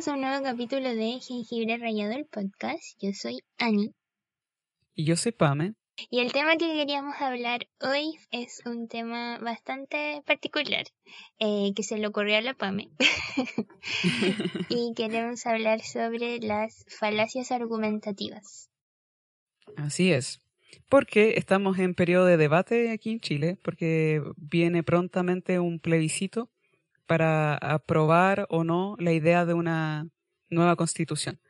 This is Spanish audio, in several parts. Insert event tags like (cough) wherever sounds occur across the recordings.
Bienvenidos a un nuevo capítulo de Jengibre Rayado, el podcast. Yo soy Ani. Y yo soy Pame. Y el tema que queríamos hablar hoy es un tema bastante particular, eh, que se le ocurrió a la Pame. (laughs) (laughs) y queremos hablar sobre las falacias argumentativas. Así es. Porque estamos en periodo de debate aquí en Chile, porque viene prontamente un plebiscito para aprobar o no la idea de una nueva constitución.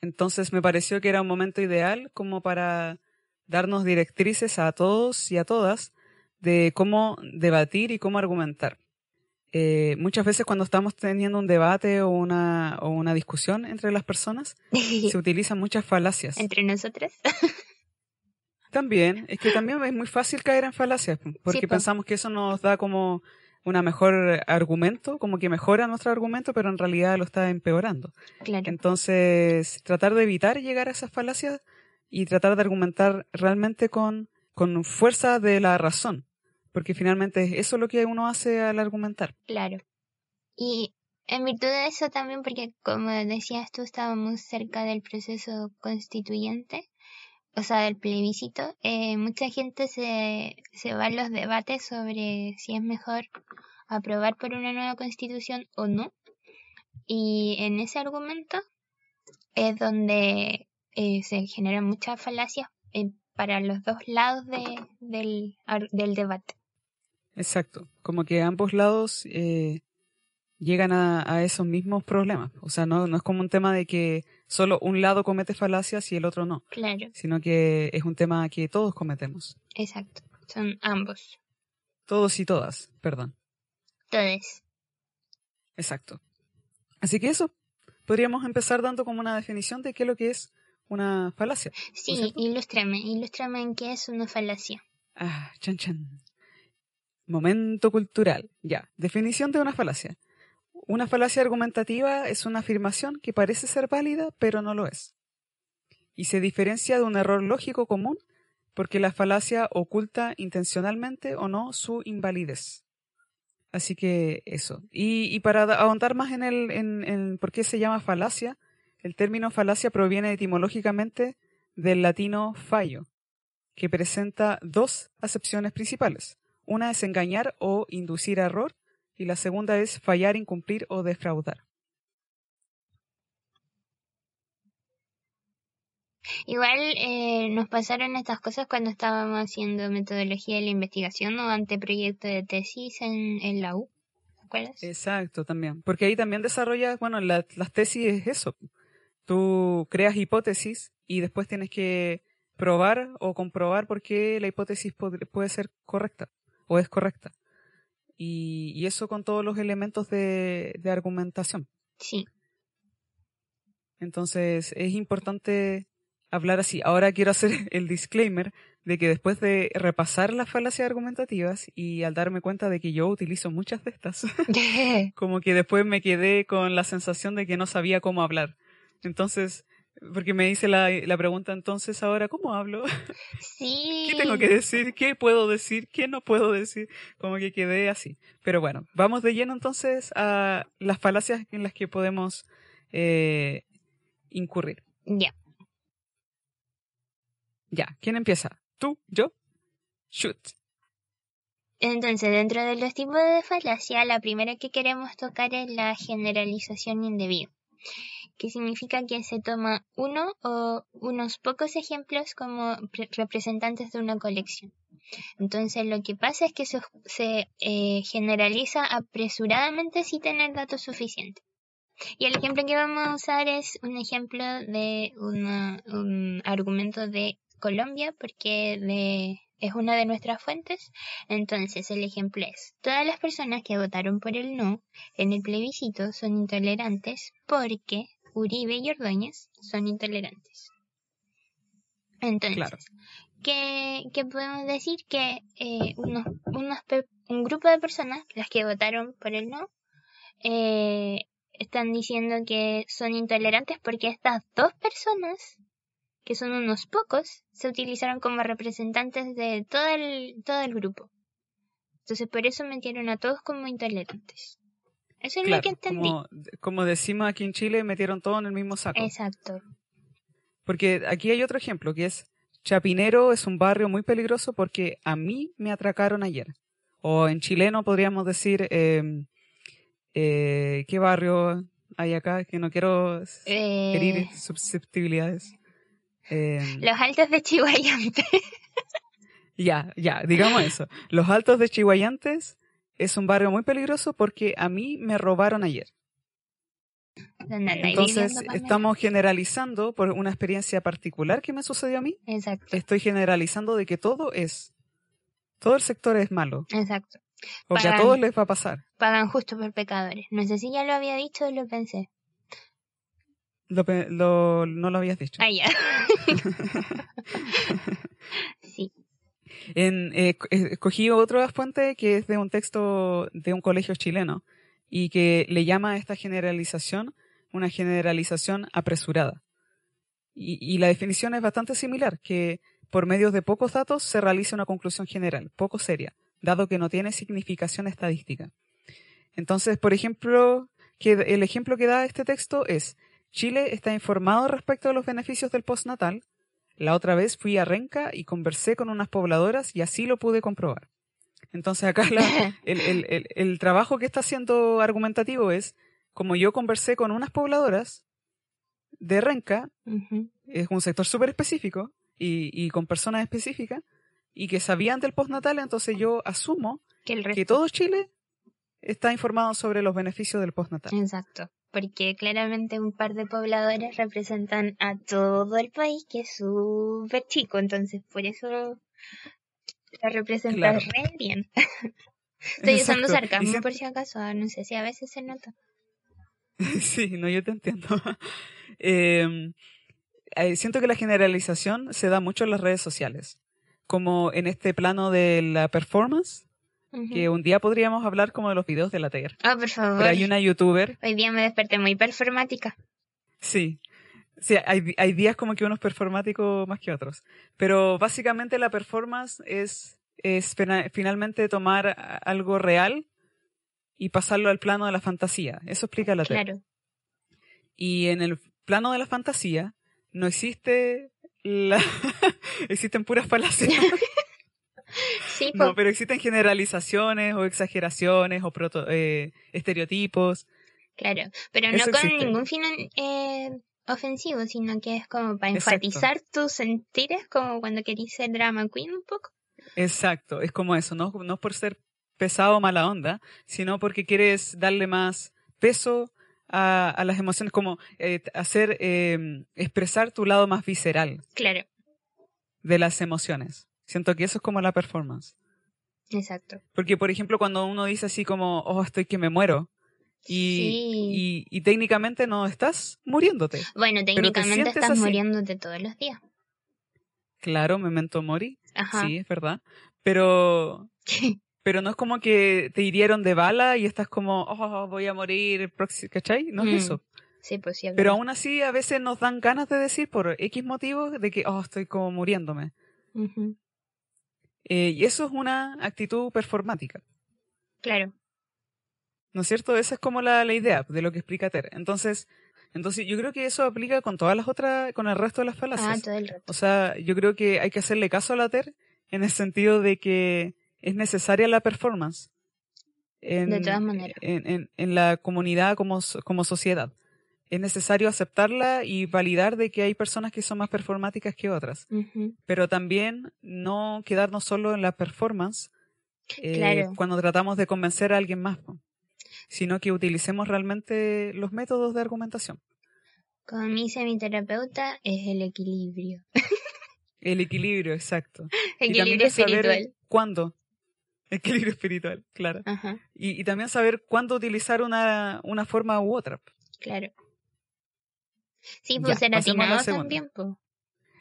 Entonces me pareció que era un momento ideal como para darnos directrices a todos y a todas de cómo debatir y cómo argumentar. Eh, muchas veces cuando estamos teniendo un debate o una, o una discusión entre las personas, (laughs) se utilizan muchas falacias. ¿Entre nosotras? también, es que también es muy fácil caer en falacias, porque pensamos que eso nos da como una mejor argumento, como que mejora nuestro argumento, pero en realidad lo está empeorando. Claro. Entonces, tratar de evitar llegar a esas falacias y tratar de argumentar realmente con, con fuerza de la razón, porque finalmente eso es lo que uno hace al argumentar. Claro. Y en virtud de eso también, porque como decías tú, estábamos cerca del proceso constituyente, o sea, del plebiscito, eh, mucha gente se, se va a los debates sobre si es mejor aprobar por una nueva constitución o no. Y en ese argumento es donde eh, se generan muchas falacias eh, para los dos lados de, del, del debate. Exacto, como que ambos lados llegan a, esos mismos problemas. O sea, no, no es como un tema de que solo un lado comete falacias y el otro no. Claro. Sino que es un tema que todos cometemos. Exacto. Son ambos. Todos y todas, perdón. Todos. Exacto. Así que eso. Podríamos empezar dando como una definición de qué es lo que es una falacia. Sí, ilústrame, ilústrame en qué es una falacia. Ah, chan chan. Momento cultural. Ya, definición de una falacia. Una falacia argumentativa es una afirmación que parece ser válida, pero no lo es. Y se diferencia de un error lógico común porque la falacia oculta intencionalmente o no su invalidez. Así que eso. Y, para ahondar más en el en, por qué se llama falacia, el término falacia proviene etimológicamente del latino fallo, que presenta dos acepciones principales. Una es engañar o inducir error y la segunda es fallar, incumplir o defraudar. Igual eh, nos pasaron estas cosas cuando estábamos haciendo metodología de la investigación o anteproyecto de tesis en, en la U. ¿Te acuerdas? Exacto, también. Porque ahí también desarrollas, bueno, las tesis es eso. Tú creas hipótesis y después tienes que probar o comprobar por qué la hipótesis puede ser correcta o es correcta. Y, eso con todos los elementos de, argumentación. Sí. Entonces es importante hablar así. Ahora quiero hacer (laughs) el disclaimer de que después de repasar las falacias argumentativas y al darme cuenta de que yo utilizo muchas de estas, (laughs) como que después me quedé con la sensación de que no sabía cómo hablar. Entonces, porque me dice la, la pregunta entonces ahora, ¿cómo hablo? (laughs) Sí. ¿Qué tengo que decir? ¿Qué puedo decir? ¿Qué no puedo decir? Como que quedé así. Pero bueno, vamos de lleno entonces a las falacias en las que podemos eh, incurrir. Ya. Ya, ¿quién empieza? ¿Tú? ¿Yo? Shoot. Entonces, dentro de los tipos de falacia, la primera que queremos tocar es la generalización indebida que significa que se toma uno o unos pocos ejemplos como representantes de una colección. Entonces lo que pasa es que se, eh, generaliza apresuradamente sin tener datos suficientes. Y el ejemplo que vamos a usar es un ejemplo de un argumento de Colombia, porque es una de nuestras fuentes. Entonces el ejemplo es, todas las personas que votaron por el no en el plebiscito son intolerantes porque Uribe y Ordóñez son intolerantes. Entonces, ¿qué, podemos decir? Que eh, unos, un grupo de personas, las que votaron por el no, eh, están diciendo que son intolerantes porque estas dos personas, que son unos pocos, se utilizaron como representantes de todo el, todo el grupo. Entonces por eso metieron a todos como intolerantes. Eso es lo que entendí. como, como decimos aquí en Chile, metieron todo en el mismo saco. Exacto. Porque aquí hay otro ejemplo, que es Chapinero es un barrio muy peligroso porque a mí me atracaron ayer. O en chileno podríamos decir, eh, eh, ¿qué barrio hay acá? Que no quiero Eh, herir susceptibilidades. Eh, Los altos de Chihuayante. (laughs) ya, ya, digamos eso. Los Altos de Chihuayantes es un barrio muy peligroso porque a mí me robaron ayer. ¿Dónde andáis Entonces, estamos generalizando por una experiencia particular que me sucedió a mí. Exacto, Estoy generalizando de que todo es, todo el sector es malo, exacto. o que a todos les va a pasar. Pagan justo por pecadores. No sé si ya lo había dicho o lo pensé. Lo, lo- no lo habías dicho. Ah, ya. (laughs) (laughs) En, eh, eh, escogí otra fuente que es de un texto de un colegio chileno y que le llama a esta generalización una generalización apresurada. Y, y la definición es bastante similar, que por medio de pocos datos se realiza una conclusión general, poco seria, dado que no tiene significación estadística. Entonces, por ejemplo, que el ejemplo que da este texto es, Chile está informado respecto a los beneficios del postnatal, la otra vez fui a Renca y conversé con unas pobladoras y así lo pude comprobar. Entonces acá la- (laughs) el, el- el- el trabajo que está haciendo argumentativo es, como yo conversé con unas pobladoras de Renca, Ujú. es un sector súper específico y, y con personas específicas, y que sabían del postnatal, entonces yo asumo Que que todo Chile está informado sobre los beneficios del postnatal. Exacto. Porque claramente un par de pobladores representan a todo el país, que es súper chico. Entonces, por eso la representa Claro. re bien. (laughs) Estoy usando Exacto. Sarcasmo siempre- por si acaso. ah, No sé si a veces se nota. (laughs) Sí, no, yo te entiendo. (laughs) Eh, eh, siento que la generalización se da mucho en las redes sociales, como en este plano de la performance, Que un día podríamos hablar como de los videos de la TER. Ah, por favor. Pero hay una youtuber, Hoy día me desperté muy performática. sí, sí, hay, hay días como que uno es performático más que otros, pero básicamente la performance es, es fina- finalmente tomar algo real y pasarlo al plano de la fantasía. Eso explica la TER. Claro. Y en el plano de la fantasía no existe la... (laughs) existen puras falacias. (laughs) Sí, no, pero existen generalizaciones o exageraciones o proto- eh, estereotipos. claro. Pero no Eso con existe. ningún fin eh, ofensivo, sino que es como para Exacto. enfatizar tus sentires, como cuando querís ser drama queen un poco. Exacto, es como eso, no, no por ser pesado o mala onda, sino porque quieres darle más peso a, a las emociones, como eh, hacer, eh, expresar tu lado más visceral Claro, de las emociones. Siento que eso es como la performance. exacto. Porque, por ejemplo, cuando uno dice así como, oh, estoy que me muero, y, Sí. y, y técnicamente no estás muriéndote. Bueno, te técnicamente estás así. muriéndote todos los días. Claro, memento mori, Ajá. sí, es verdad. Pero, (laughs) pero no es como que te hirieron de bala y estás como, oh, voy a morir, ¿cachai? No Mm, es eso. sí, pues sí. Pero aún así, a veces nos dan ganas de decir por X motivos de que, oh, estoy como muriéndome. Eh, y eso es una actitud performática. Claro. ¿No es cierto? Esa es como la, la idea de lo que explica Ter. Entonces, entonces yo creo que eso aplica con todas las otras, con el resto de las Ah, falacias. todo el rato. O sea, yo creo que hay que hacerle caso a la Ter en el sentido de que es necesaria la performance. En, De todas maneras. En, en- en la comunidad como, como sociedad. Es necesario aceptarla y validar de que hay personas que son más performáticas que otras. Pero también no quedarnos solo en la performance eh, Claro. cuando tratamos de convencer a alguien más, sino que utilicemos realmente los métodos de argumentación. Como me dice mi terapeuta, es el equilibrio. (laughs) El equilibrio, exacto. (laughs) y Equilibrio es saber espiritual. cuándo. (laughs) Equilibrio espiritual, claro. Y, y también saber cuándo utilizar una, una forma u otra. claro. Sí, Ya, pues ser atinado también, pues.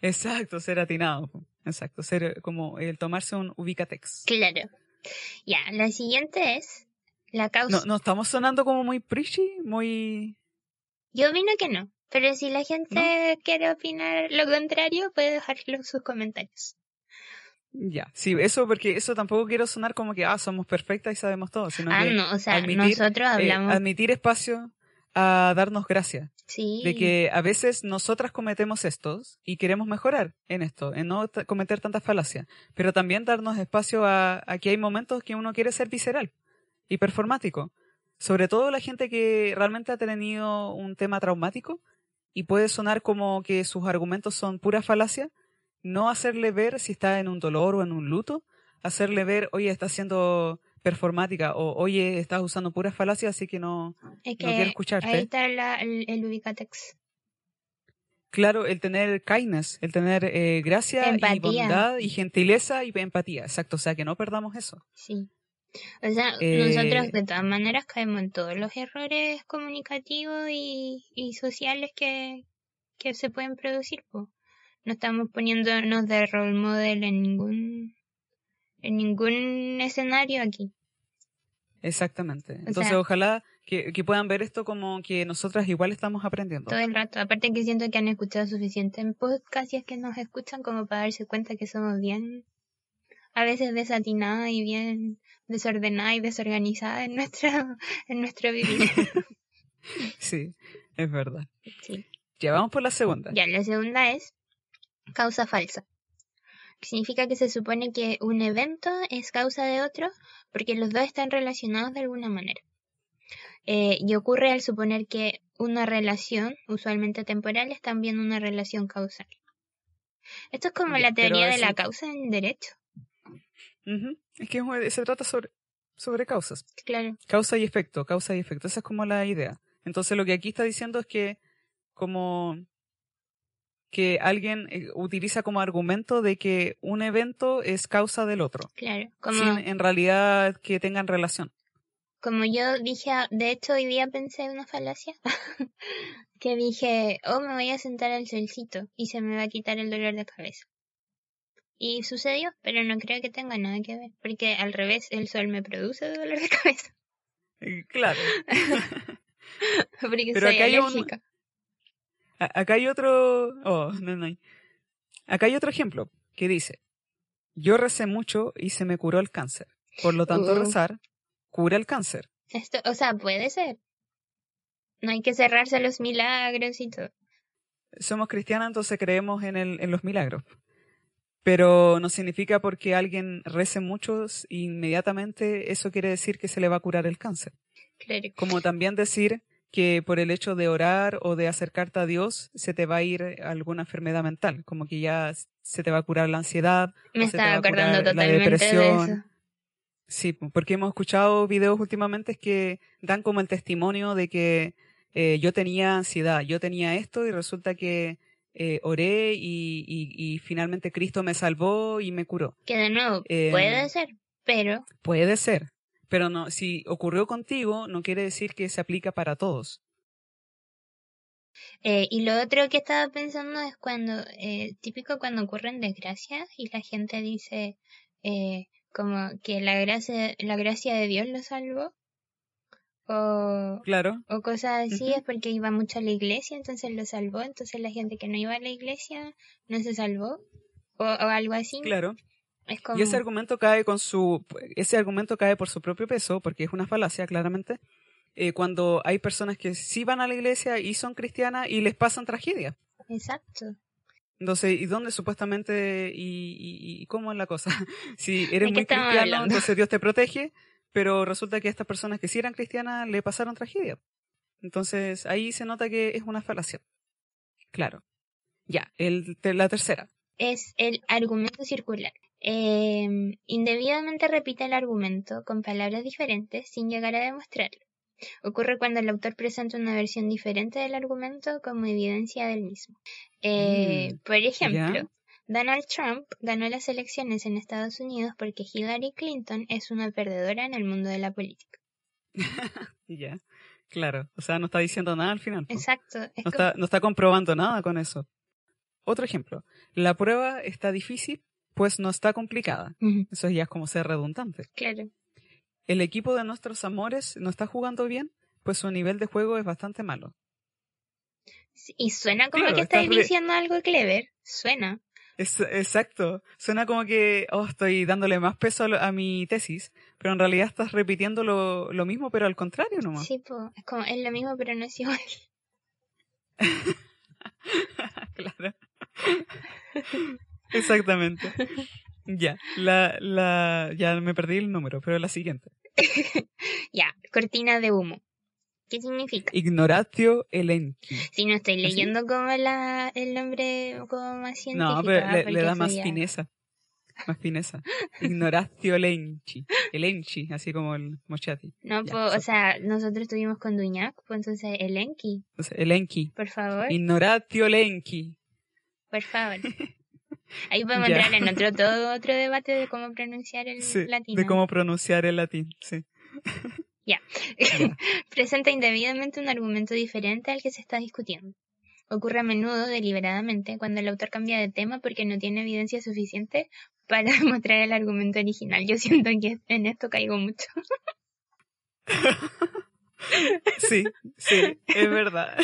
Exacto, ser atinado. Exacto, ser como el tomarse un ubicatex. Claro. Ya, la siguiente es la causa. No, no estamos sonando como muy preachy, muy... Yo opino que no. Pero si la gente quiere opinar lo contrario, puede dejarlo en sus comentarios. Ya, sí, eso porque eso tampoco quiero sonar como que, ah, somos perfectas y sabemos todo, sino Ah, que no, o sea, admitir, nosotros eh, hablamos. admitir espacio a darnos gracia, sí. de que a veces nosotras cometemos estos y queremos mejorar en esto, en no cometer tantas falacias, pero también darnos espacio a, a que hay momentos que uno quiere ser visceral y performático, sobre todo la gente que realmente ha tenido un tema traumático y puede sonar como que sus argumentos son pura falacia, no hacerle ver si está en un dolor o en un luto, hacerle ver, oye, estás siendo performática o oye, estás usando puras falacias, así que no, es que no quiero escucharte. ahí está la- el, el ubicatex. Claro, el tener kindness, el tener eh, gracia y bondad y gentileza y empatía, exacto, o sea, que no perdamos eso. Sí. O sea, Eh, nosotros de todas maneras caemos en todos los errores comunicativos y, y sociales que, que se pueden producir. po. No estamos poniéndonos de role model en ningún en ningún escenario aquí. Exactamente. Entonces, sea- ojalá que, que puedan ver esto como que nosotras igual estamos aprendiendo. Todo el rato. Aparte que siento que han escuchado suficiente en podcast y es que nos escuchan como para darse cuenta que somos bien, a veces desatinadas y bien desordenadas y desorganizadas en nuestra, (laughs) en nuestro vivir. (laughs) Sí, es verdad. sí. Ya vamos por la segunda. Ya, la segunda es causa falsa. Significa que se supone que un evento es causa de otro porque los dos están relacionados de alguna manera. Eh, y ocurre al suponer que una relación, usualmente temporal, es también una relación causal. Esto es como la teoría de la causa en derecho. Es que se trata sobre, sobre causas. Claro, Causa y efecto, causa y efecto. Esa es como la idea. Entonces lo que aquí está diciendo es que como que alguien eh, utiliza como argumento de que un evento es causa del otro, claro. Como, sin en realidad que tengan relación. como yo dije, de hecho hoy día pensé en una falacia, (laughs) que dije, oh, me voy a sentar al solcito y se me va a quitar el dolor de cabeza. Y sucedió, pero no creo que tenga nada que ver, porque al revés, el sol me produce dolor de cabeza, Claro. (laughs) porque Pero soy acá hay un- Acá hay otro. Oh, no, no hay. Acá hay otro ejemplo que dice: Yo recé mucho y se me curó el cáncer. Por lo tanto, Uh. rezar cura el cáncer. Esto, o sea, puede ser. No hay que cerrarse a los milagros y todo. Somos cristianas, entonces creemos en, el, en los milagros. Pero no significa porque alguien rece mucho, inmediatamente eso quiere decir que se le va a curar el cáncer. Claro. Como también decir que por el hecho de orar o de acercarte a Dios se te va a ir alguna enfermedad mental, como que ya se te va a curar la ansiedad, Me estaba acordando curar la totalmente de depresión. eso. Sí, porque hemos escuchado videos últimamente que dan como el testimonio de que eh, yo tenía ansiedad, yo tenía esto y resulta que eh, oré y, y- y finalmente Cristo me salvó y me curó. Que de nuevo, Eh, puede ser, pero Puede ser, pero no, si ocurrió contigo no quiere decir que se aplica para todos. Eh, y lo otro que estaba pensando es cuando, eh, típico cuando ocurren desgracias y la gente dice eh, como que la gracia, la gracia de Dios lo salvó. O, Claro, o cosas así, es porque iba mucho a la iglesia, entonces lo salvó, entonces la gente que no iba a la iglesia no se salvó. O, o algo así. claro. Es como, Y ese argumento cae con su, ese argumento cae por su propio peso, porque es una falacia, claramente. eh, cuando hay personas que sí van a la iglesia y son cristianas y les pasan tragedias. Exacto. Entonces, ¿y dónde supuestamente y, y- y cómo es la cosa? (laughs) si eres muy cristiano, hablando? entonces Dios te protege, pero resulta que a estas personas que sí eran cristianas le pasaron tragedia. Entonces, ahí se nota que es una falacia. Claro. Ya, el, la tercera. Es el argumento circular. Eh, indebidamente repite el argumento con palabras diferentes sin llegar a demostrarlo. Ocurre cuando el autor presenta una versión diferente del argumento como evidencia del mismo. Eh, Mm, por ejemplo. Donald Trump ganó las elecciones en Estados Unidos porque Hillary Clinton es una perdedora en el mundo de la política. (laughs) Ya, claro. O sea, no está diciendo nada al final. Exacto. No como- está, no está comprobando nada con eso. Otro ejemplo. La prueba está difícil, pues no está complicada. Ujú, Eso ya es como ser redundante. claro. El equipo de nuestros amores no está jugando bien, pues su nivel de juego es bastante malo. Y suena como Claro, que estás estáis re- diciendo algo clever. Suena. Es, exacto. Suena como que, oh, estoy dándole más peso a, lo- a mi tesis, pero en realidad estás repitiendo lo, lo mismo, pero al contrario nomás. Sí, po, es como, es lo mismo, pero no es igual. (laughs) claro. (laughs) Exactamente. Ya, la, la, ya me perdí el número, pero la siguiente. (laughs) Ya, cortina de humo. ¿Qué significa? Ignoratio elenchi. Si no estoy ¿Ah, leyendo como la, el nombre como más científico. No, pero ah, le, le da más ya- fineza. (laughs) Más fineza. Ignoratio elenchi. Elenchi, así como el mochati. No, Ya, po, o so- sea, nosotros estuvimos con Duñac, pues entonces el Enki, Entonces, elenchi. por favor, Ignoratio elenchi. Por favor. (laughs) Ahí podemos Ya. entrar en otro, todo (laughs) otro debate de cómo pronunciar el Sí, latino. de cómo pronunciar el latín, sí. (laughs) Ya. Presenta indebidamente un argumento diferente al que se está discutiendo. Ocurre a menudo deliberadamente cuando el autor cambia de tema porque no tiene evidencia suficiente para demostrar el argumento original. Yo siento que en esto caigo mucho. Sí, sí, es verdad.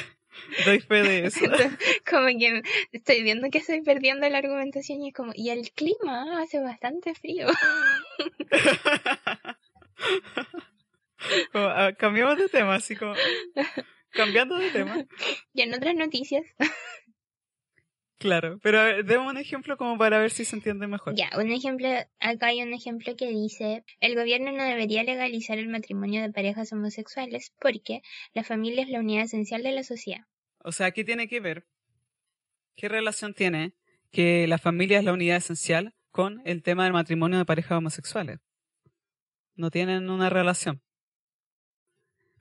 Doy fe de eso. (laughs) como que estoy viendo que estoy perdiendo la argumentación y es como, y el clima hace bastante frío. (laughs) Como, ah, cambiamos de tema, así como. Cambiando de tema. Y en otras noticias, Claro, pero a ver, demos un ejemplo como para ver si se entiende mejor. ya, un ejemplo, acá hay un ejemplo que dice, el gobierno no debería legalizar el matrimonio de parejas homosexuales porque la familia es la unidad esencial de la sociedad. O sea, ¿qué tiene que ver? ¿Qué relación tiene que la familia es la unidad esencial con el tema del matrimonio de parejas homosexuales? No tienen una relación.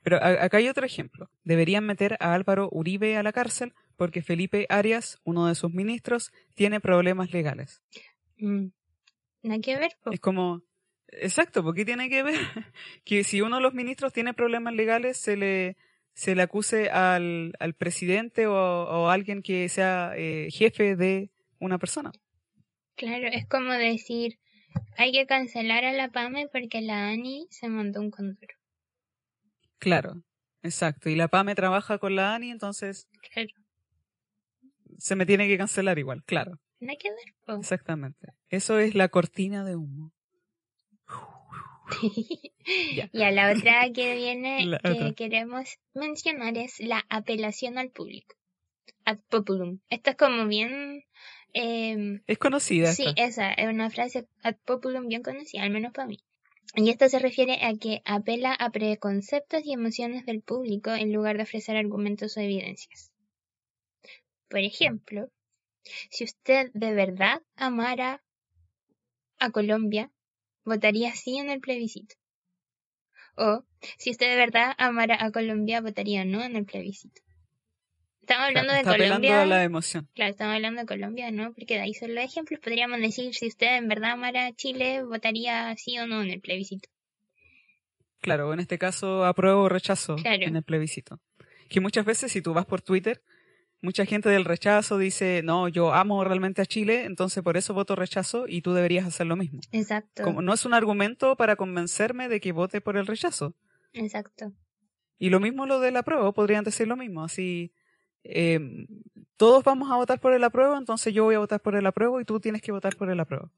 Pero acá hay otro ejemplo. Deberían meter a Álvaro Uribe a la cárcel porque Felipe Arias, uno de sus ministros, tiene problemas legales. Mm. Nada que ver, po. Es como, exacto, porque tiene que ver (laughs) que si uno de los ministros tiene problemas legales, se le, se le acuse al, al presidente o, o alguien que sea eh, jefe de una persona. Claro, es como decir, hay que cancelar a la PAME porque la ANI se montó un condoro. Claro, exacto. Y la PAME trabaja con la ANI, entonces Claro, se me tiene que cancelar igual, claro. que ver. Exactamente. Eso es la cortina de humo. (laughs) Ya. y a la otra que viene (laughs) La que otra. queremos mencionar es la apelación al público. Ad populum. Esto es como bien... em, Es conocida sí, esta. esa es una frase ad populum bien conocida, al menos para mí. Y esto se refiere a que apela a preconceptos y emociones del público en lugar de ofrecer argumentos o evidencias. Por ejemplo, si usted de verdad amara a Colombia, votaría sí en el plebiscito. O, si usted de verdad amara a Colombia, votaría no en el plebiscito. Estamos hablando Está de Colombia. a la emoción. Claro, estamos hablando de Colombia, ¿no? Porque de ahí son los ejemplos. Podríamos decir, si usted en verdad amara a Chile, votaría sí o no en el plebiscito. Claro, en este caso apruebo o rechazo Claro. en el plebiscito. Que muchas veces si tú vas por Twitter, mucha gente del rechazo dice, no, yo amo realmente a Chile, entonces por eso voto rechazo y tú deberías hacer lo mismo. Exacto. Como no es un argumento para convencerme de que vote por el rechazo. Exacto. Y lo mismo lo del apruebo, podrían decir lo mismo. Así, eh, todos vamos a votar por el apruebo, entonces yo voy a votar por el apruebo y tú tienes que votar por el apruebo.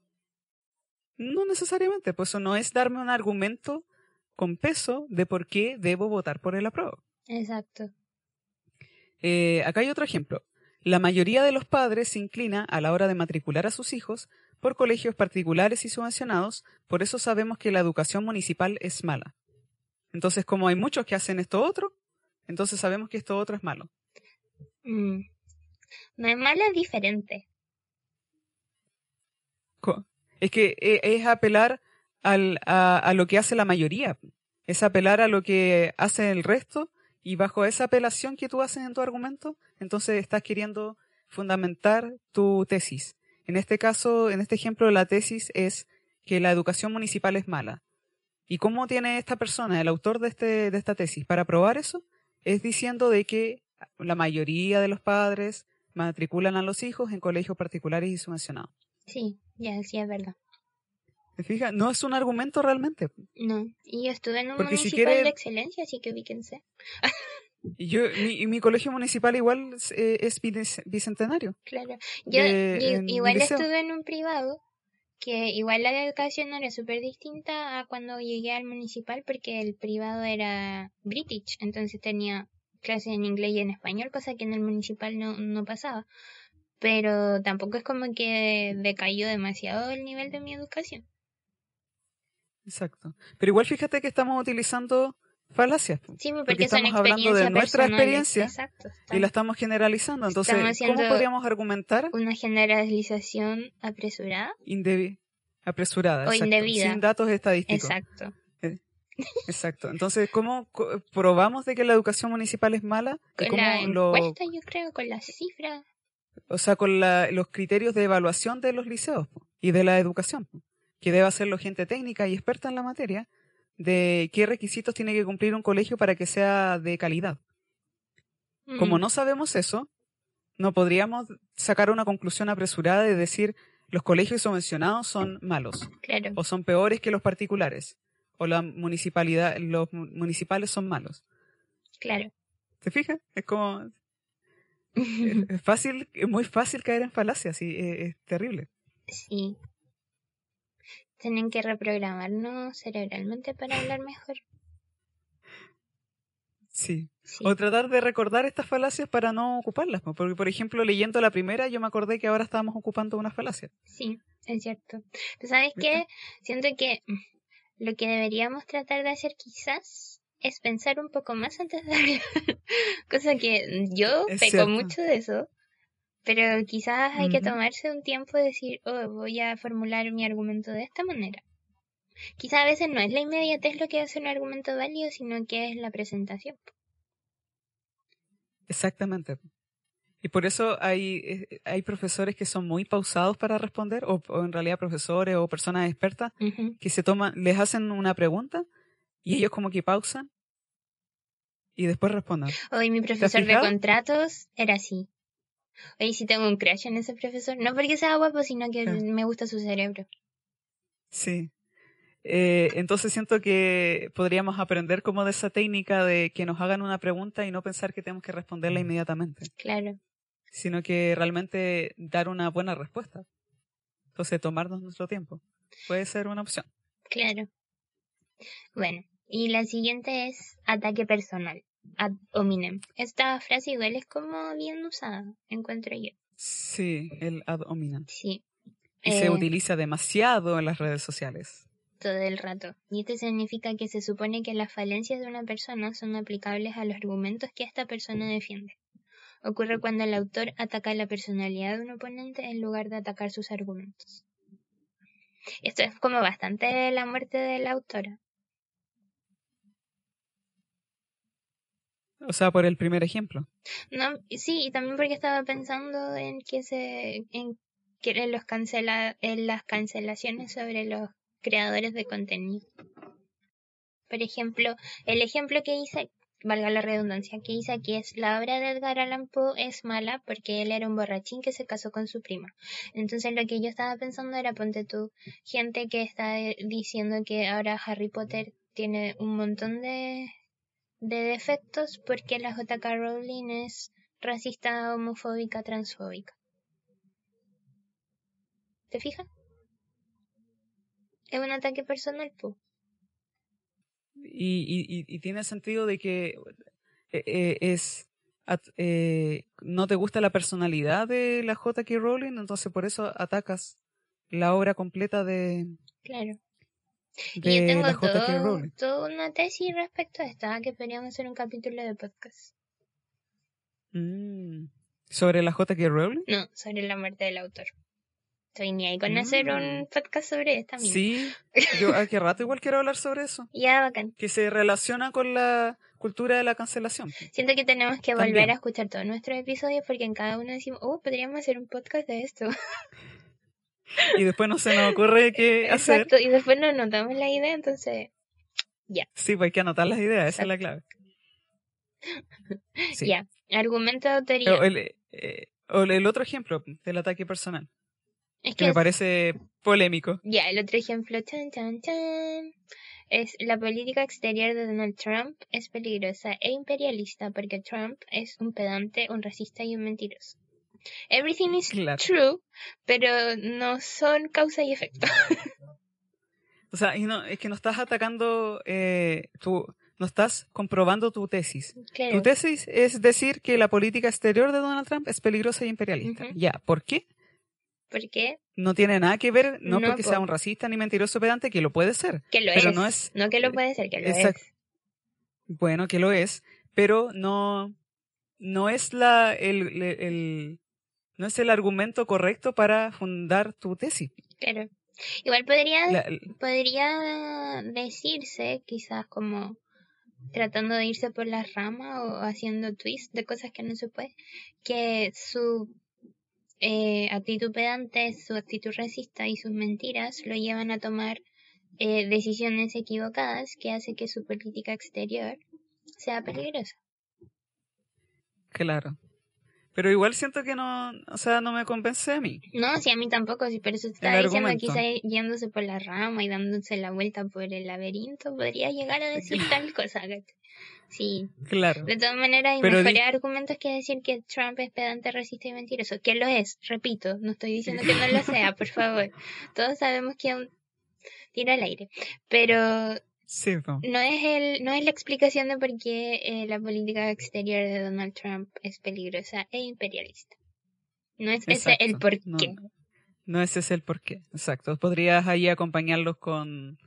No necesariamente, pues eso no es darme un argumento con peso de por qué debo votar por el apruebo. Exacto. Eh, acá hay otro ejemplo. La mayoría de los padres se inclina a la hora de matricular a sus hijos por colegios particulares y subvencionados, por eso sabemos que la educación municipal es mala. Entonces, como hay muchos que hacen esto otro, entonces sabemos que esto otro es malo. Mm. No es malo, es diferente. Es que eh, es apelar al, a, a lo que hace la mayoría. Es apelar a lo que hace el resto y bajo esa apelación que tú haces en tu argumento, entonces estás queriendo fundamentar tu tesis. En este caso, en este ejemplo, la tesis es que la educación municipal es mala. ¿Y cómo tiene esta persona, el autor de, este, de esta tesis, para probar eso? Es diciendo de que la mayoría de los padres matriculan a los hijos en colegios particulares y subvencionados. Sí, ya, sí, es verdad. ¿Te fijas? No es un argumento realmente. No. Y yo estuve en un Porque si municipal quiere- de excelencia, así que ubíquense. Y yo, mi, mi colegio municipal igual eh, es bic- bicentenario. Claro. Yo, de- en igual liceo. estuve en un privado, que igual la educación era súper distinta a cuando llegué al municipal, porque el privado era British, entonces tenía clases en inglés y en español, cosa que en el municipal no, no pasaba. Pero tampoco es como que decayó demasiado el nivel de mi educación. Exacto. Pero igual fíjate que estamos utilizando falacias Sí, porque, estamos hablando de nuestra experiencia Exacto. y la estamos generalizando. Entonces, Estamos ¿cómo podríamos argumentar Una generalización apresurada. indebi- apresurada? O exacto, indebida. Sin datos estadísticos. Exacto. Exacto. Entonces, ¿cómo probamos de que la educación municipal es mala? ¿Y Con la cómo lo- encuesta, yo creo, con las cifras. o sea, con la- los criterios de evaluación de los liceos y de la educación, que debe hacerlo gente técnica y experta en la materia, de qué requisitos tiene que cumplir un colegio para que sea de calidad. Como Mm, no sabemos eso, no podríamos sacar una conclusión apresurada de decir los colegios subvencionados son malos Claro. o son peores que los particulares o la municipalidad, los mu- municipales son malos. Claro. ¿Te fijas? Es como (laughs) es, es fácil, es muy fácil caer en falacias y es, es terrible. sí. Tienen que reprogramarnos cerebralmente para hablar mejor. Sí. Sí. O tratar de recordar estas falacias para no ocuparlas, po, porque por ejemplo leyendo la primera yo me acordé que ahora estábamos ocupando una falacia. Sí, es cierto. Pero ¿sabes qué? Siento que mm, lo que deberíamos tratar de hacer quizás es pensar un poco más antes de hablar. (laughs) Cosa que yo Es peco cierto. mucho de eso. Pero quizás hay que tomarse un tiempo de decir, oh, voy a formular mi argumento de esta manera. Quizás a veces no es la inmediatez lo que hace un argumento válido, sino que es la presentación. Exactamente. Y por eso hay, eh, hay profesores que son muy pausados para responder, o, o en realidad profesores o personas expertas que se toman, les hacen una pregunta y ellos como que pausan y después responden. Hoy mi profesor de contratos era así. Hoy sí tengo un crush en ese profesor. No porque sea guapo, sino que Ah. me gusta su cerebro. Sí. Eh, entonces siento que podríamos aprender como de esa técnica de que nos hagan una pregunta y no pensar que tenemos que responderla inmediatamente, Claro. sino que realmente dar una buena respuesta. Entonces tomarnos nuestro tiempo. Puede ser una opción. Claro. Bueno, y la siguiente es ataque personal. Ad hominem. Esta frase igual es como bien usada, encuentro yo. Sí, el ad hominem. Sí. Y se Eh, utiliza demasiado en las redes sociales. todo el rato. Y esto significa que se supone que las falencias de una persona son aplicables a los argumentos que esta persona defiende. Ocurre cuando el autor ataca la personalidad de un oponente en lugar de atacar sus argumentos. Esto es como bastante la muerte de la autora. O sea, por el primer ejemplo. No, sí, y también porque estaba pensando en que se en que los cancela en las cancelaciones sobre los creadores de contenido. Por ejemplo, el ejemplo que hice, valga la redundancia, que hice aquí es la obra de Edgar Allan Poe es mala porque él era un borrachín que se casó con su prima. Entonces lo que yo estaba pensando era ponte tú gente que está eh, diciendo que ahora Harry Potter tiene un montón de de defectos porque la JK Rowling es racista, homofóbica, transfóbica. ¿Te fijas? Es un ataque personal, po. Y, y, y- tiene sentido de que eh, eh, es eh, no te gusta la personalidad de la J.K. Rowling, entonces por eso atacas la obra completa de, Claro. Y yo tengo todo, toda una tesis respecto a esto, que podríamos hacer un capítulo de podcast. Mm. ¿Sobre la J.K. Rowling? No, sobre la muerte del autor. Estoy ni ahí con hacer un Mm. podcast sobre esta misma. Sí, yo (laughs) a qué rato igual quiero hablar sobre eso, Ya, bacán. que se relaciona con la cultura de la cancelación. Siento que tenemos que También. volver a escuchar todos nuestros episodios porque en cada uno decimos, oh, podríamos hacer un podcast de esto. (laughs) Y después no se nos ocurre qué hacer. Exacto, y después nos notamos la idea, entonces, Sí, pues hay que anotar las ideas, esa es la clave. (laughs) Sí. ya. Argumento de autoría. O el, eh, o el otro ejemplo del ataque personal, es que que, me parece polémico. ya, el otro ejemplo, chan, chan, chan. es la política exterior de Donald Trump es peligrosa e imperialista porque Trump es un pedante, un racista y un mentiroso. Everything is true, pero no son causa y efecto. o sea, y no, es que no estás atacando eh, tu, no estás comprobando tu tesis. Tu tesis es decir que la política exterior de Donald Trump es peligrosa e imperialista. Ya, ¿por qué? ¿Por qué? No tiene nada que ver, no, porque sea un racista ni mentiroso pedante, que lo puede ser. Que lo pero es. No, es. no que lo puede ser, que lo es. Bueno, que lo es, pero no, no es la, el, el, no es el argumento correcto para fundar tu tesis. Claro. Igual podría, podría decirse, quizás como tratando de irse por la rama o haciendo twists de cosas que no se puede, que su eh, actitud pedante, su actitud racista y sus mentiras lo llevan a tomar eh, decisiones equivocadas que hace que su política exterior sea peligrosa. Claro. Pero igual siento que no, o sea, no me convence a mí. No, sí, a mí tampoco, sí, pero eso está diciendo que está yéndose por la rama y dándose la vuelta por el laberinto, podría llegar a decir (laughs) tal cosa. Sí. Claro. De todas maneras, hay mejores argumentos que decir que Trump es pedante, racista y mentiroso. Que lo es, repito, no estoy diciendo que no lo sea, por favor. (laughs) Todos sabemos que aún tira al aire. Pero no. es el, no es la explicación de por qué eh, la política exterior de Donald Trump es peligrosa e imperialista. No es ese el por qué. No, ese es el por qué, exacto. Podrías ahí acompañarlos con,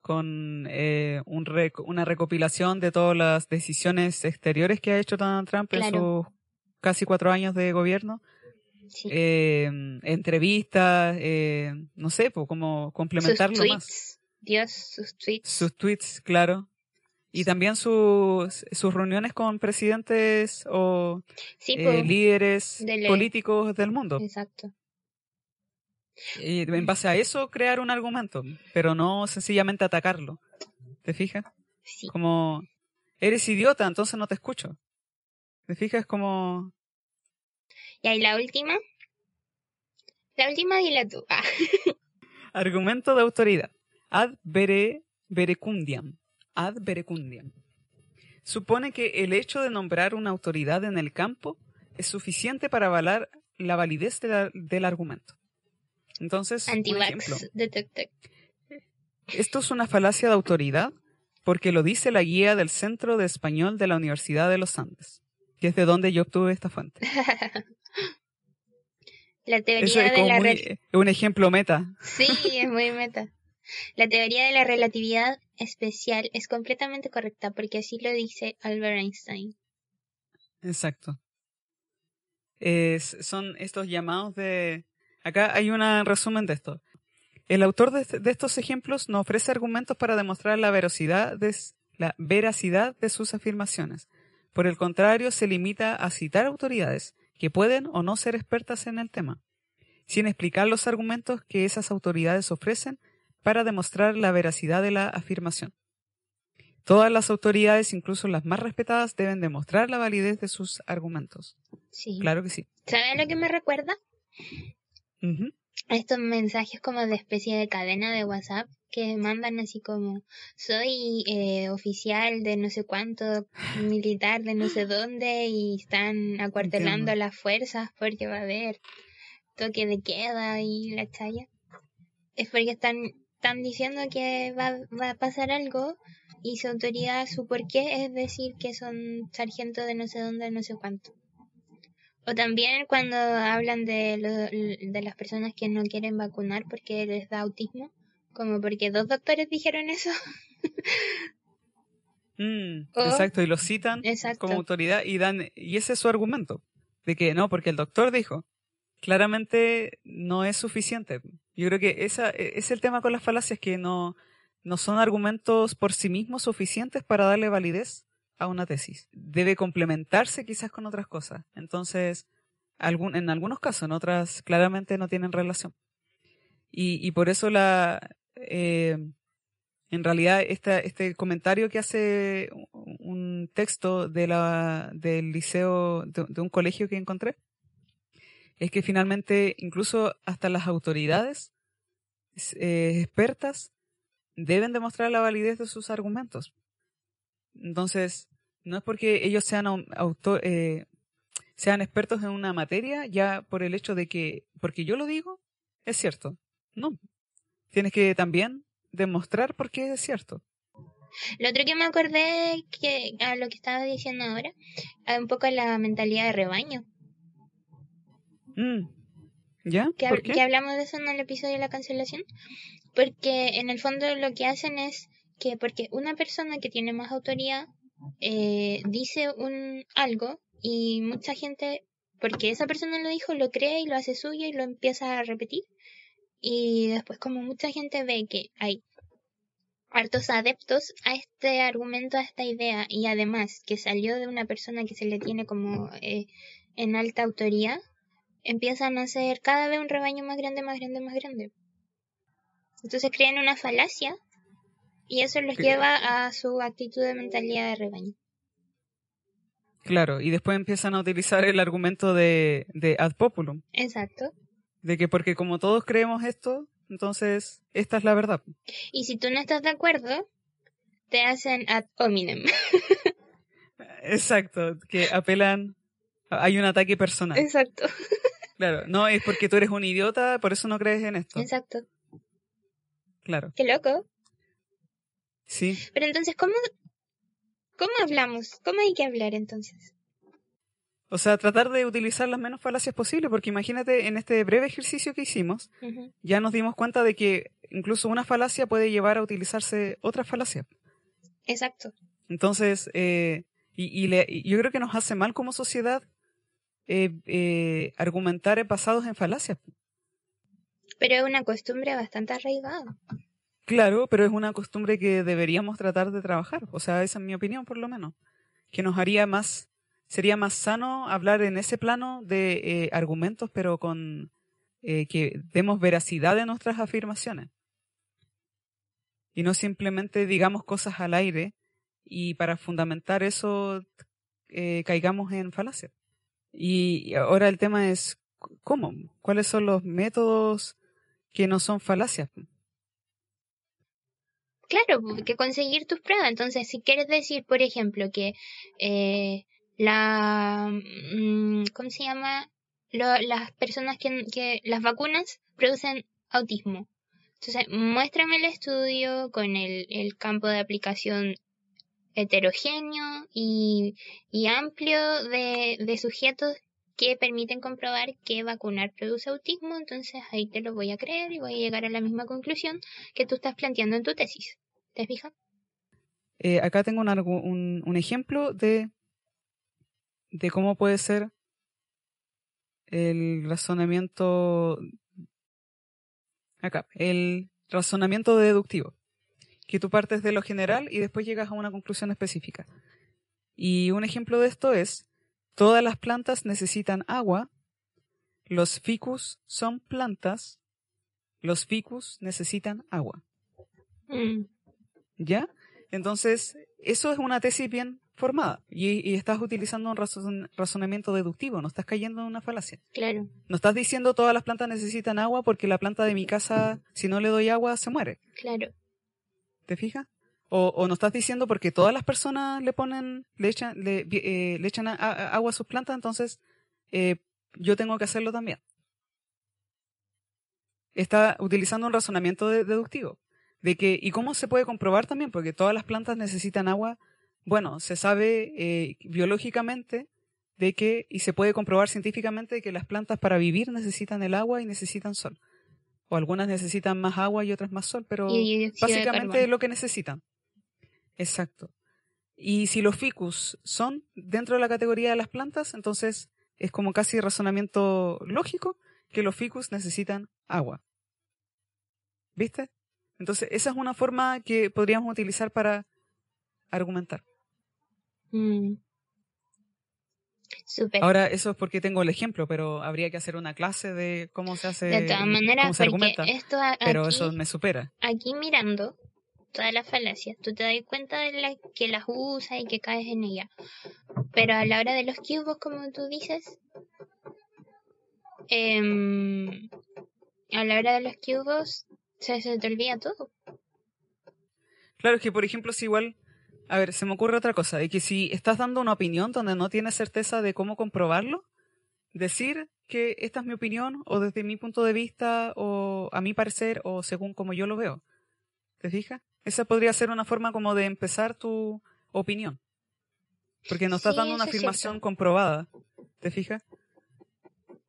con eh, un una recopilación de todas las decisiones exteriores que ha hecho Donald Trump en sus casi cuatro años de gobierno. Eh, entrevistas, no sé, pues como complementarlo más. Dios, sus tweets. Sus tweets, claro. Y también sus, sus reuniones con presidentes o eh, pues, líderes políticos del mundo. Exacto. Y en base a eso crear un argumento, pero no sencillamente atacarlo. ¿Te fijas? Sí. Como, eres idiota, entonces no te escucho. ¿Te fijas? Como... Y ahí la última. La última dila tú. Ah. Argumento de autoridad ad vere, verecundiam. Ad verecundiam. Supone que el hecho de nombrar una autoridad en el campo es suficiente para avalar la validez del argumento. Entonces, ejemplo, esto es una falacia de autoridad porque lo dice la guía del Centro de Español de la Universidad de los Andes, que es de donde yo obtuve esta fuente. (laughs) la teoría de la un ejemplo meta. Sí, es muy meta. La teoría de la relatividad especial es completamente correcta porque así lo dice Albert Einstein. Exacto. son estos llamados de... Acá hay un resumen de esto. El autor de, estos ejemplos no ofrece argumentos para demostrar la veracidad, de, la veracidad de sus afirmaciones. Por el contrario, se limita a citar autoridades que pueden o no ser expertas en el tema, sin explicar los argumentos que esas autoridades ofrecen para demostrar la veracidad de la afirmación. Todas las autoridades, incluso las más respetadas, deben demostrar la validez de sus argumentos. Sí. Claro que sí. ¿Sabes lo que me recuerda? Estos mensajes como de especie de cadena de WhatsApp que mandan así como soy eh, oficial de no sé cuánto, militar de no sé dónde y están acuartelando las fuerzas porque va a haber toque de queda y la chaya. Es porque están están diciendo que va, va a pasar algo y su autoridad, su porqué es decir que son sargentos de no sé dónde, no sé cuánto. O también cuando hablan de, de las personas que no quieren vacunar porque les da autismo, como porque dos doctores dijeron eso. (laughs) Mm, exacto, y lo citan como autoridad y dan, y ese es su argumento, de que no, porque el doctor dijo, claramente no es suficiente. Yo creo que esa e, es el tema con las falacias, que no, no son argumentos por sí mismos suficientes para darle validez a una tesis. Debe complementarse quizás con otras cosas. Entonces, en algunos casos, en otras claramente no tienen relación. Y, por eso la, eh, en realidad este comentario que hace un texto de la, del liceo, de un colegio que encontré, es que finalmente incluso hasta las autoridades eh, expertas deben demostrar la validez de sus argumentos. Entonces, no es porque ellos sean eh, sean expertos en una materia ya por el hecho de que, porque yo lo digo, es cierto. No. Tienes que también demostrar por qué es cierto. Lo otro que me acordé que a lo que estaba diciendo ahora, un poco la mentalidad de rebaño. Mm. ¿Ya? Que, hablamos de eso en el episodio de la cancelación. Porque en el fondo lo que hacen es que porque una persona que tiene más autoridad eh, dice un algo y mucha gente, porque esa persona lo dijo, lo cree y lo hace suyo y lo empieza a repetir. Y después como mucha gente ve que hay hartos adeptos a este argumento, a esta idea, y además que salió de una persona que se le tiene como eh, en alta autoridad, empiezan a ser cada vez un rebaño más grande, más grande, más grande. Entonces crean una falacia y eso los lleva a su actitud de mentalidad de rebaño. Claro, y después empiezan a utilizar el argumento de, de ad populum. Exacto. De que porque como todos creemos esto, entonces esta es la verdad. Y si tú no estás de acuerdo, te hacen ad hominem. (laughs) Exacto, que apelan, hay un ataque personal. Exacto. (laughs) Claro, no es porque tú eres un idiota, por eso no crees en esto. Exacto. Claro. Qué loco. Sí. Pero entonces, ¿cómo, cómo hablamos? ¿Cómo hay que hablar entonces? O sea, tratar de utilizar las menos falacias posible, porque imagínate, en este breve ejercicio que hicimos, ya nos dimos cuenta de que incluso una falacia puede llevar a utilizarse otra falacia. Exacto. Entonces, eh, y, y, yo creo que nos hace mal como sociedad eh, eh, argumentar basados en falacias. Pero es una costumbre bastante arraigada. Claro, pero es una costumbre que deberíamos tratar de trabajar. O sea, esa es mi opinión, por lo menos. Que nos haría más, sería más sano hablar en ese plano de eh, argumentos, pero con que demos veracidad de nuestras afirmaciones. Y no simplemente digamos cosas al aire y para fundamentar eso caigamos en falacia. Y ahora el tema es, ¿cómo? ¿Cuáles son los métodos que no son falacias? Claro, que conseguir tus pruebas. Entonces, si quieres decir, por ejemplo, que eh, la... Mm, ¿Cómo se llama? las personas que, que... Las vacunas producen autismo. Entonces, muéstrame el estudio con el, el campo de aplicación heterogéneo y, amplio de, sujetos que permiten comprobar que vacunar produce autismo, entonces ahí te lo voy a creer y voy a llegar a la misma conclusión que tú estás planteando en tu tesis. ¿Te fijas? Eh, acá tengo un, un, ejemplo de, de cómo puede ser el razonamiento. Acá, el razonamiento deductivo que tú partes de lo general y después llegas a una conclusión específica. Y un ejemplo de esto es, todas las plantas necesitan agua, los ficus son plantas, los ficus necesitan agua. Mm. ¿Ya? Entonces, eso es una tesis bien formada y, estás utilizando un razonamiento deductivo, no estás cayendo en una falacia. Claro. No estás diciendo todas las plantas necesitan agua porque la planta de mi casa, si no le doy agua, se muere. Claro. ¿Te fijas? O, o no estás diciendo porque todas las personas le ponen, le echan, le, eh, echan agua a sus plantas, entonces eh, yo tengo que hacerlo también. Está utilizando un razonamiento deductivo. De que, ¿y cómo se puede comprobar también? Porque todas las plantas necesitan agua. Bueno, se sabe eh, biológicamente de que, y se puede comprobar científicamente que las plantas para vivir necesitan el agua y necesitan sol o algunas necesitan más agua y otras más sol, pero básicamente es lo que necesitan. Exacto. Y si los ficus son dentro de la categoría de las plantas, entonces es como casi razonamiento lógico que los ficus necesitan agua. ¿Viste? Entonces, esa es una forma que podríamos utilizar para argumentar. Mm. Ahora, eso es porque tengo el ejemplo, pero habría que hacer una clase de cómo se hace. De todas maneras, esto pero eso me supera. Aquí mirando todas las falacias, tú te das cuenta de la, que las usas y que caes en ella. Pero a la hora de los cubos, como tú dices, em, a la hora de los cubos se, se te olvida todo. Claro, es que por ejemplo, si igual, a ver, se me ocurre otra cosa, de que si estás dando una opinión donde no tienes certeza de cómo comprobarlo, decir que esta es mi opinión o desde mi punto de vista o a mi parecer o según como yo lo veo. ¿Te fijas? Esa podría ser una forma como de empezar tu opinión. Porque no estás Sí, dando una afirmación cierto. comprobada. ¿Te fijas?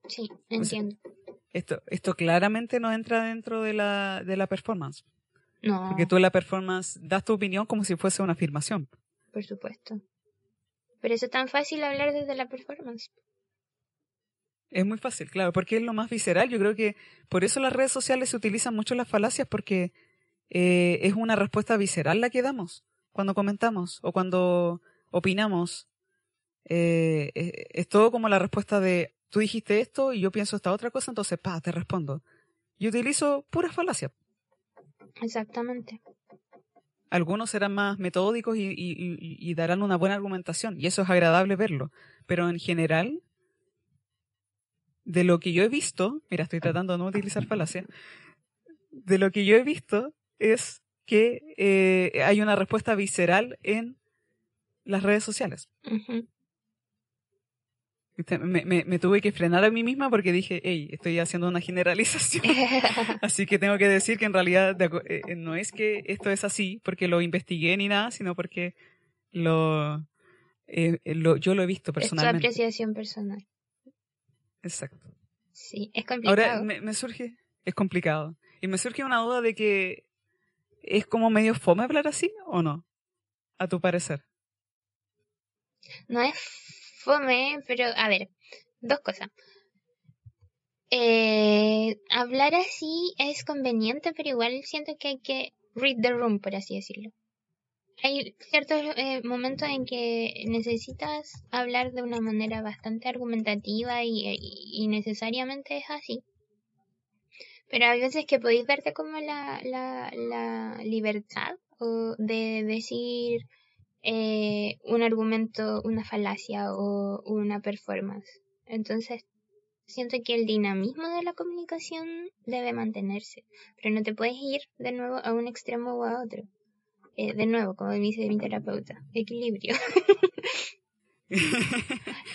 Sí, entiendo. Esto, esto claramente no entra dentro de la, de la performance. No, Porque tú en la performance das tu opinión como si fuese una afirmación. por supuesto. Pero eso es tan fácil hablar desde la performance. Es muy fácil, claro, porque es lo más visceral. Yo creo que por eso las redes sociales se utilizan mucho las falacias, porque eh, es una respuesta visceral la que damos cuando comentamos o cuando opinamos. Eh, es, es todo como la respuesta de tú dijiste esto y yo pienso esta otra cosa, entonces pa, te respondo. Y utilizo pura falacia. Exactamente. Algunos serán más metódicos y, y- y- y darán una buena argumentación, y eso es agradable verlo. Pero en general, de lo que yo he visto, mira, estoy tratando de no utilizar falacia, de lo que yo he visto es que eh, hay una respuesta visceral en las redes sociales. Viste, (laughs) Me, me- me tuve que frenar a mí misma porque dije, hey, estoy haciendo una generalización. (laughs) Así que tengo que decir que en realidad eh, eh, no es que esto es así porque lo investigué ni nada, sino porque lo, eh, eh, lo yo lo he visto es tu personalmente. apreciación personal. Exacto. Sí, es complicado. Ahora me, me surge, es complicado. Y me surge una duda de que es como medio fome hablar así o no, a tu parecer. No es fome, pero a ver, dos cosas. Eh, hablar así es conveniente, pero igual siento que hay que read the room, por así decirlo. Hay ciertos eh, momentos en que necesitas hablar de una manera bastante argumentativa y, necesariamente es así. Pero hay veces que podéis verte como la, la, la libertad o de decir eh, un argumento, una falacia o una performance. Entonces, siento que el dinamismo de la comunicación debe mantenerse, pero no te puedes ir de nuevo a un extremo o a otro. Eh, de nuevo, como dice mi terapeuta, equilibrio. (laughs)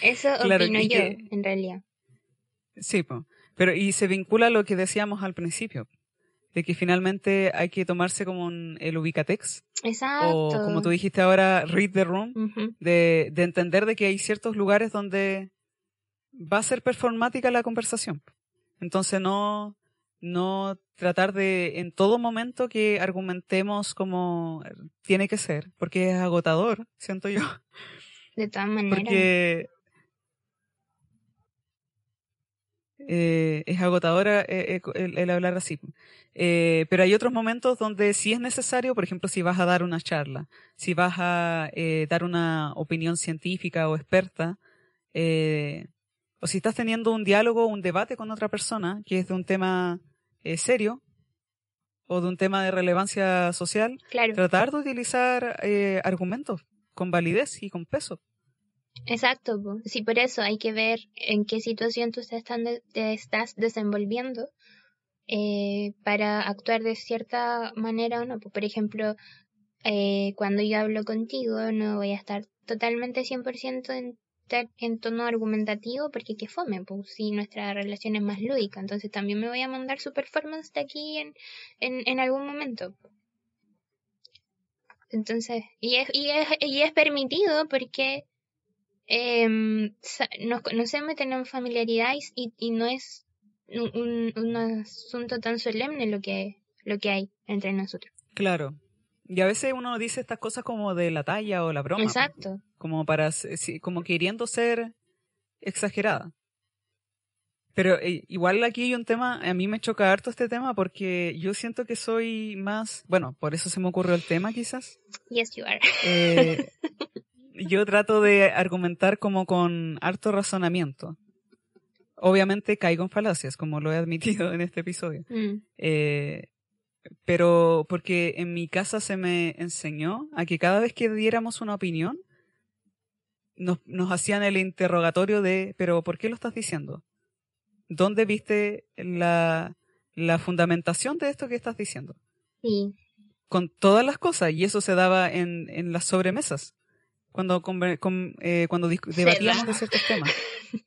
Eso Claro, opino yo, que- en realidad. Sí, po. pero y se vincula a lo que decíamos al principio, de que finalmente hay que tomarse como un- el ubicatex, Exacto. o como tú dijiste ahora, read the room, de, de entender de que hay ciertos lugares donde va a ser performática la conversación. Entonces no, no tratar de en todo momento que argumentemos como tiene que ser, porque es agotador, siento yo. De todas maneras. Porque eh, es agotadora eh, eh, el, el hablar así. Eh, pero hay otros momentos donde sí es necesario, por ejemplo, si vas a dar una charla, si vas a dar una opinión científica o experta, o si estás teniendo un diálogo un debate con otra persona que es de un tema serio o de un tema de relevancia social, Claro. tratar de utilizar argumentos con validez y con peso. Exacto, sí, por eso hay que ver en qué situación tú te, estás desenvolviendo eh, para actuar de cierta manera o no. po. Por ejemplo, eh, cuando yo hablo contigo no voy a estar totalmente 100% en, en tono argumentativo porque que fome, pues si nuestra relación es más lúdica, entonces también me voy a mandar su performance de aquí en, en, en algún momento. Entonces, y es, y es, y es permitido porque sa- nos conocemos, tenemos familiaridad y, y no es un, un- un asunto tan solemne lo que, lo que hay entre nosotros. Claro. Y a veces uno dice estas cosas como de la talla o la broma. pues, Exacto. Como para, como queriendo ser exagerada. Pero eh, igual aquí hay un tema, a mí me choca harto este tema porque yo siento que soy más, bueno, por eso se me ocurrió el tema quizás. Yes, you are. Eh, (laughs) yo trato de argumentar como con harto razonamiento. Obviamente caigo en falacias, como lo he admitido en este episodio. Mm, Eh, pero porque en mi casa se me enseñó a que cada vez que diéramos una opinión, nos, nos hacían el interrogatorio de, pero ¿por qué lo estás diciendo? ¿Dónde viste la, la fundamentación de esto que estás diciendo? sí. con todas las cosas y eso se daba en, en las sobremesas cuando, eh, cuando debatíamos de ciertos temas. (laughs)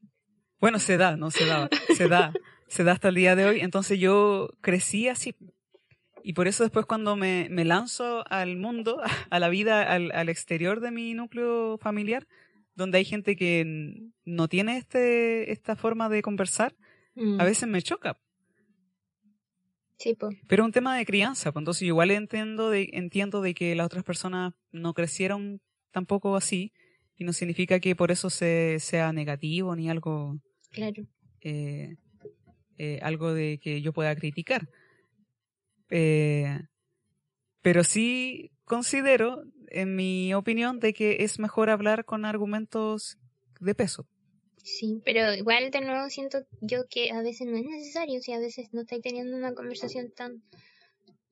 Bueno, se da, no se da, se da, se da hasta el día de hoy. Entonces yo crecí así. Y por eso después cuando me, me lanzo al mundo, a la vida, al, al, exterior de mi núcleo familiar, donde hay gente que no tiene este, esta forma de conversar, a Mm, veces me choca. Sí, po. Pero es un tema de crianza, pues entonces yo igual entiendo de, entiendo de que las otras personas no crecieron tampoco así, y no significa que por eso se, sea negativo ni algo, Claro. eh, eh, algo de que yo pueda criticar. Eh, pero sí considero, en mi opinión, de que es mejor hablar con argumentos de peso. Sí, pero igual de nuevo siento yo que a veces no es necesario, si a veces no estáis teniendo una conversación tan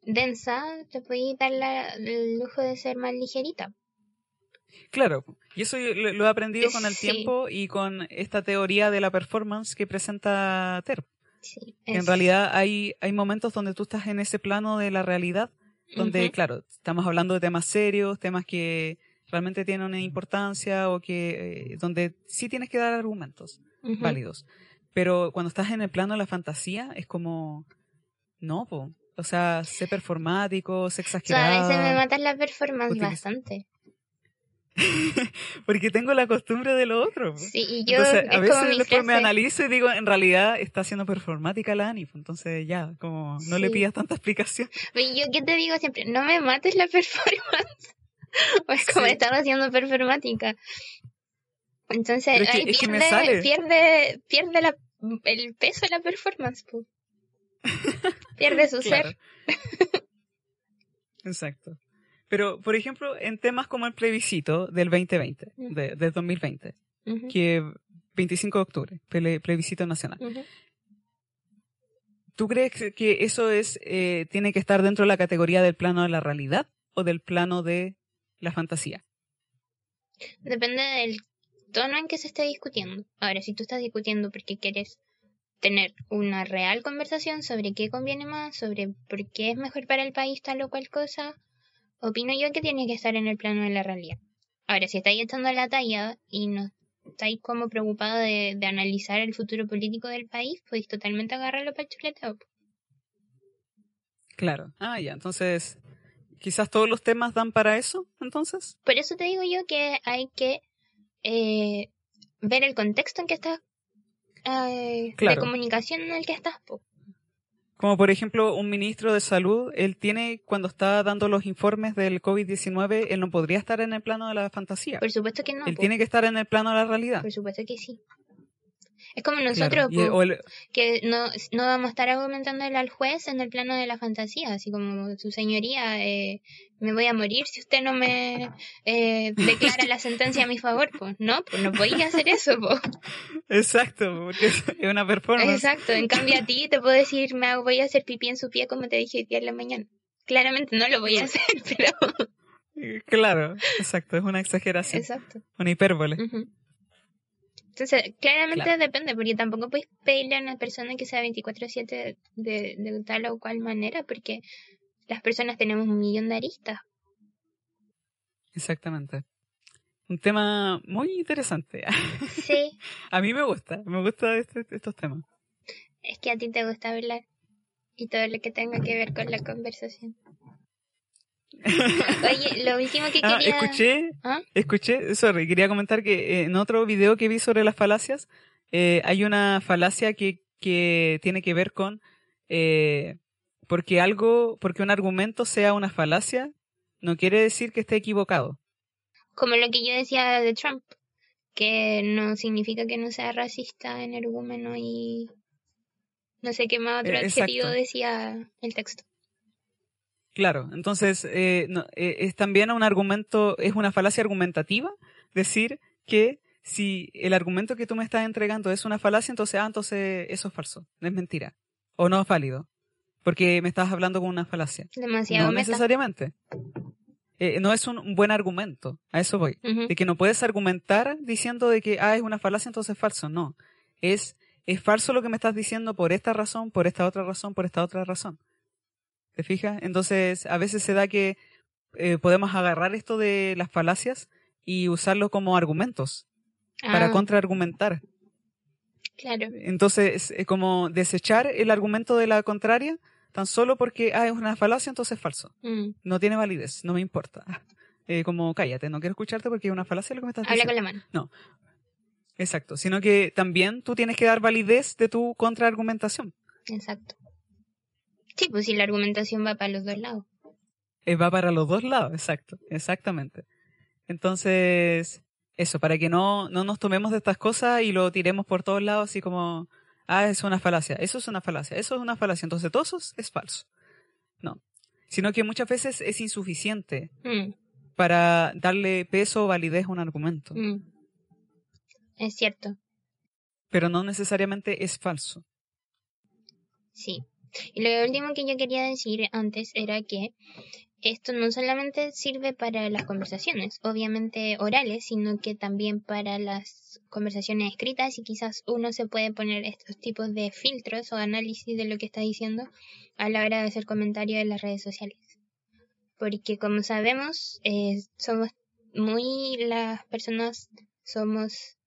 densa, te podéis dar la- el lujo de ser más ligerita. Claro, y eso lo, he aprendido con el Sí. tiempo y con esta teoría de la performance que presenta Ter. Sí, En realidad hay, hay momentos donde tú estás en ese plano de la realidad, donde, claro, estamos hablando de temas serios, temas que realmente tienen una importancia o que, eh, donde sí tienes que dar argumentos válidos. Pero cuando estás en el plano de la fantasía, es como, no, po. O sea, sé performático, sé O sea, a exagerado. veces me matas la performance Utiliza- bastante. (laughs) Porque tengo la costumbre de lo otro. Sí, y yo Entonces, es a veces después me analizo y digo, en realidad está siendo performática la Ani. pues, Entonces ya, como no le pidas tanta explicación. Oye, yo qué te digo siempre, no me mates la (laughs) performance. o es como Sí. estar haciendo performática. Entonces, Pero es que- ahí es que me pierde, pierde, pierde la, el peso de la performance. po. (laughs) pierde su Claro. ser. Exacto. Pero, por ejemplo, en temas como el plebiscito del 2020, Ujú. de, del 2020, Ujú, que 25 de octubre, ple- plebiscito nacional. ¿Tú crees que- que eso es eh, tiene que estar dentro de la categoría del plano de la realidad o del plano de la fantasía? Depende del tono en que se esté discutiendo. Ahora, si tú estás discutiendo porque quieres tener una real conversación sobre qué conviene más, sobre por qué es mejor para el país tal o cual cosa, opino yo que tiene que estar en el plano de la realidad. Ahora, si estáis echando la talla y no estáis como preocupados de, de analizar el futuro político del país, podéis totalmente agarrarlo para el chuleteo. Claro. Ah, ya. Entonces, quizás todos los temas dan para eso, entonces. Por eso te digo yo que hay que eh, ver el contexto en que estás, eh, Claro. de comunicación en el que estás. po. Como por ejemplo, un ministro de salud, él tiene, cuando está dando los informes del COVID-19, él no podría estar en el plano de la fantasía. Por supuesto que no. él tiene que estar en el plano de la realidad. Por supuesto que sí. Es como nosotros, el- que no, no vamos a estar argumentándole al juez en el plano de la fantasía, así como su señoría, eh, me voy a morir si usted no me eh, declara la sentencia a mi favor. Pues no, pues no podía hacer eso. po. (laughs) exacto, porque es una performance. Exacto, en cambio a ti te puedo decir, me voy a hacer pipí en su pie como te dije hoy día en la mañana. Claramente no lo voy a hacer, (laughs) pero... (laughs) Claro, exacto, es una exageración, Exacto. una hipérbole. Entonces, claramente Claro. depende, porque tampoco puedes pedirle a una persona que sea 24/7 de, de tal o cual manera, porque las personas tenemos un millón de aristas. Exactamente. Un tema muy interesante. Sí, (laughs) A mí me gusta, me gusta este- estos temas. es que a ti te gusta hablar y todo lo que tenga que ver con la conversación. (laughs) Oye, lo último que Ah, quería... escuché, ¿Ah? escuché, sorry, quería comentar que eh, en otro video que vi sobre las falacias, eh, hay una falacia que, que tiene que ver con eh, porque algo, porque un argumento sea una falacia, no quiere decir que esté equivocado. Como lo que yo decía de Trump, que no significa que no sea racista, energúmeno y no sé qué más otro Eh, adjetivo exacto. decía el texto. Claro, entonces eh, no, eh, es también un argumento, es una falacia argumentativa decir que si el argumento que tú me estás entregando es una falacia, entonces, ah, entonces eso es falso, es mentira, o no es válido, porque me estás hablando con una falacia. Demasiado no meta. necesariamente. Eh, no es un, buen argumento, a eso voy. De que no puedes argumentar diciendo de que, ah, es una falacia, entonces es falso. No, es, es falso lo que me estás diciendo por esta razón, por esta otra razón, por esta otra razón. ¿Te fijas? Entonces, a veces se da que eh, podemos agarrar esto de las falacias y usarlo como argumentos para Ah, contraargumentar. Claro. Entonces, es como desechar el argumento de la contraria tan solo porque ah, es una falacia, entonces es falso. Mm. No tiene validez, no me importa. (laughs) Eh, como cállate, no quiero escucharte porque es una falacia lo que me estás Habla diciendo. con la mano. Exacto, sino que también tú tienes que dar validez de tu contraargumentación. Exacto. Sí, pues si la argumentación va para los dos lados. Eh, va para los dos lados, exacto, exactamente. Entonces, eso, para que no, no nos tomemos de estas cosas y lo tiremos por todos lados así como, ah, es una falacia, eso es una falacia, eso es una falacia, entonces todo eso es- falso. No, sino que muchas veces es insuficiente Mm, para darle peso o validez a un argumento, mm. Es cierto, pero no necesariamente es falso. sí. Y lo último que yo quería decir antes era que esto no solamente sirve para las conversaciones, obviamente orales, sino que también para las conversaciones escritas y quizás uno se puede poner estos tipos de filtros o análisis de lo que está diciendo a la hora de hacer comentarios en las redes sociales. Porque como sabemos, eh, somos muy las personas somos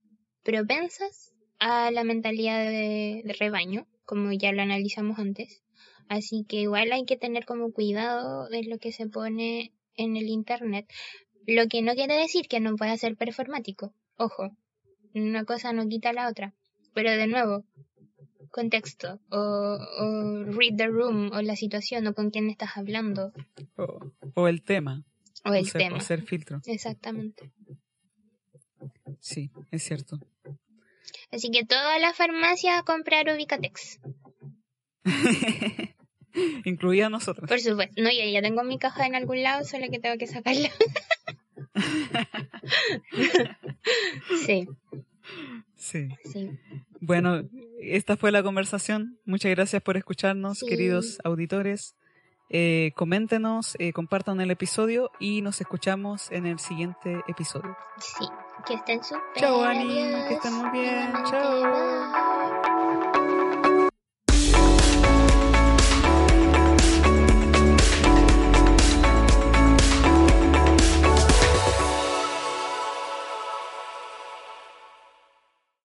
propensas a la mentalidad de, de rebaño, como ya lo analizamos antes. Así que igual hay que tener como cuidado de lo que se pone en el internet. Lo que no quiere decir que no pueda ser performático. Ojo, una cosa no quita la otra. Pero de nuevo, contexto, o, o read the room, o la situación, o con quién estás hablando, O, o el tema, o el o, ser, tema. o ser filtro. Exactamente. Sí, es cierto. Así que toda la farmacia a comprar Ubicatex. (laughs) Incluida nosotros. Por supuesto. No, yo ya tengo mi caja en algún lado, solo que tengo que sacarla. (laughs) sí, Sí. sí. Bueno, esta fue la conversación. Muchas gracias por escucharnos, Sí. queridos auditores. Eh, coméntenos, eh, compartan el episodio y nos escuchamos en el siguiente episodio. Sí. Que estén súper. Chao, Ani, que estén muy bien, chao.